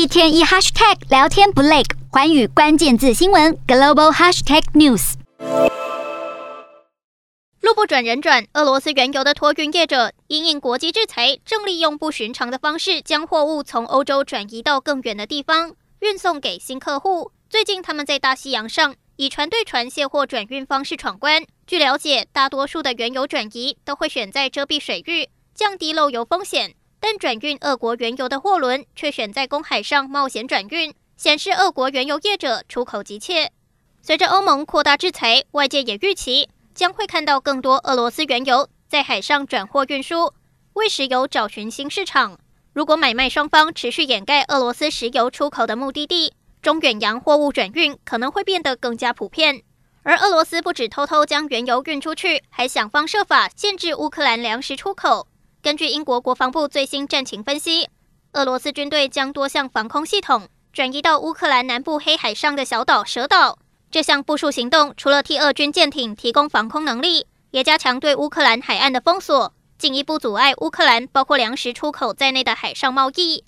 一天一 hashtag 聊天不累，寰宇关键字新闻 global hashtag news。路不转人转，俄罗斯原油的托运业者因应国际制裁，正利用不寻常的方式将货物从欧洲转移到更远的地方，运送给新客户。最近，他们在大西洋上以船对船卸货转运方式闯关。据了解，大多数的原油转移都会选在遮蔽水域，降低漏油风险。但转运俄国原油的货轮却选在公海上冒险转运，显示俄国原油业者出口急切。随着欧盟扩大制裁，外界也预期。将会看到更多俄罗斯原油在海上转货运输，为石油找寻新市场。如果买卖双方持续掩盖俄罗斯石油出口的目的地，中远洋货物转运可能会变得更加普遍。而俄罗斯不止偷偷将原油运出去，还想方设法限制乌克兰粮食出口。根据英国国防部最新战情分析，俄罗斯军队将多项防空系统转移到乌克兰南部黑海上的小岛蛇岛。这项部署行动除了替俄军舰艇提供防空能力，也加强对乌克兰海岸的封锁，进一步阻碍乌克兰包括粮食出口在内的海上贸易。